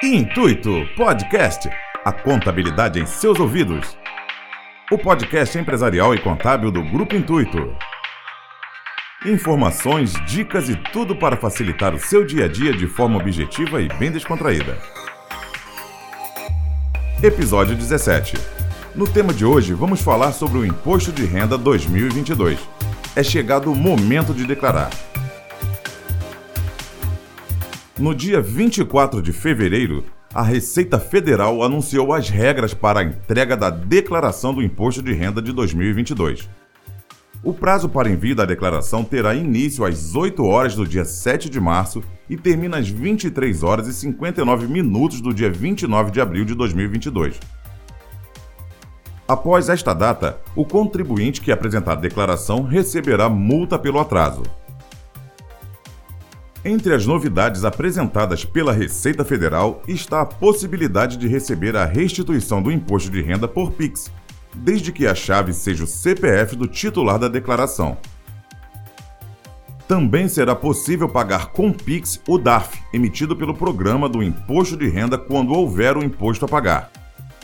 Intuito Podcast. A contabilidade em seus ouvidos. O podcast empresarial e contábil do Grupo Intuito. Informações, dicas e tudo para facilitar o seu dia a dia de forma objetiva e bem descontraída. Episódio 17. No tema de hoje, vamos falar sobre o Imposto de Renda 2022. É chegado o momento de declarar. No dia 24 de fevereiro, a Receita Federal anunciou as regras para a entrega da declaração do Imposto de Renda de 2022. O prazo para envio da declaração terá início às 8 horas do dia 7 de março e termina às 23 horas e 59 minutos do dia 29 de abril de 2022. Após esta data, o contribuinte que apresentar a declaração receberá multa pelo atraso. Entre as novidades apresentadas pela Receita Federal está a possibilidade de receber a restituição do imposto de renda por Pix, desde que a chave seja o CPF do titular da declaração. Também será possível pagar com Pix o DARF, emitido pelo programa do Imposto de Renda quando houver o imposto a pagar.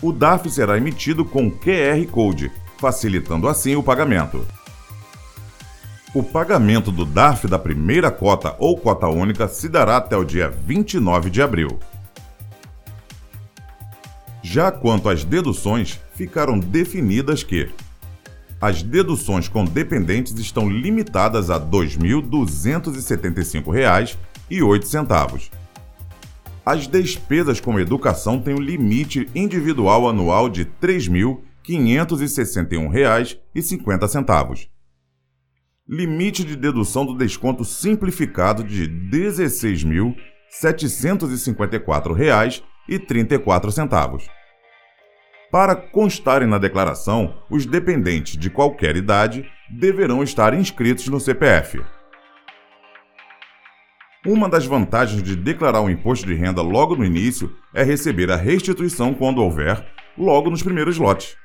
O DARF será emitido com QR Code, facilitando assim o pagamento. O pagamento do DARF da primeira cota ou cota única se dará até o dia 29 de abril. Já quanto às deduções, ficaram definidas que as deduções com dependentes estão limitadas a R$ 2.275,08. As despesas com educação têm um limite individual anual de R$ 3.561,50 limite de dedução do desconto simplificado de R$ 16.754,34. Para constarem na declaração, os dependentes de qualquer idade deverão estar inscritos no CPF. Uma das vantagens de declarar o imposto de renda logo no início é receber a restituição quando houver, logo nos primeiros lotes.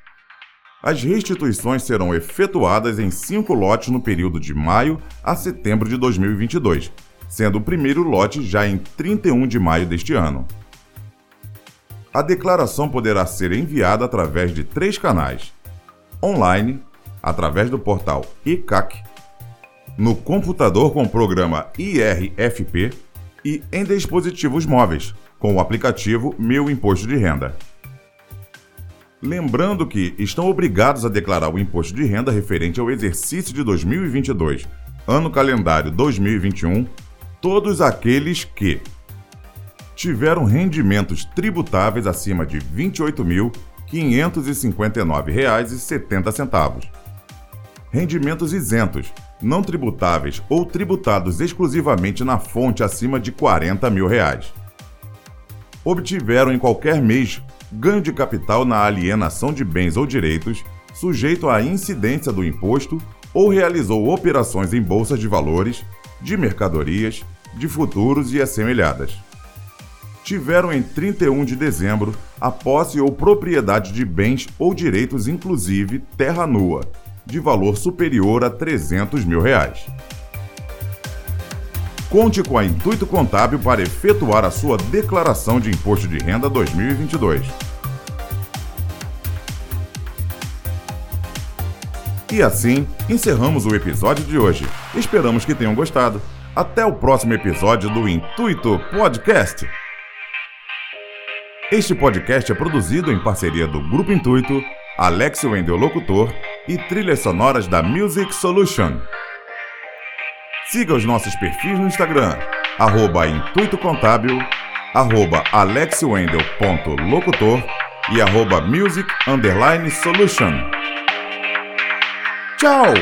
As restituições serão efetuadas em cinco lotes no período de maio a setembro de 2022, sendo o primeiro lote já em 31 de maio deste ano. A declaração poderá ser enviada através de três canais: online, através do portal ICAC, no computador com o programa IRFP e em dispositivos móveis, com o aplicativo Meu Imposto de Renda. Lembrando que estão obrigados a declarar o imposto de renda referente ao exercício de 2022, ano calendário 2021, todos aqueles que tiveram rendimentos tributáveis acima de R$ 28.559,70. Rendimentos isentos, não tributáveis ou tributados exclusivamente na fonte acima de 40 mil reais. Obtiveram em qualquer mês ganho de capital na alienação de bens ou direitos, sujeito à incidência do imposto ou realizou operações em bolsas de valores, de mercadorias, de futuros e assemelhadas. Tiveram em 31 de dezembro a posse ou propriedade de bens ou direitos, inclusive terra nua, de valor superior a 300 mil reais. Conte com a Intuito Contábil para efetuar a sua declaração de imposto de renda 2022. E assim encerramos o episódio de hoje. Esperamos que tenham gostado. Até o próximo episódio do Intuito Podcast. Este podcast é produzido em parceria do Grupo Intuito, Alex Wendel Locutor e trilhas sonoras da Music Solution. Siga os nossos perfis no Instagram, arroba Intuito Contábil, arroba alexwendel.locutor e arroba music underline solution. Tchau!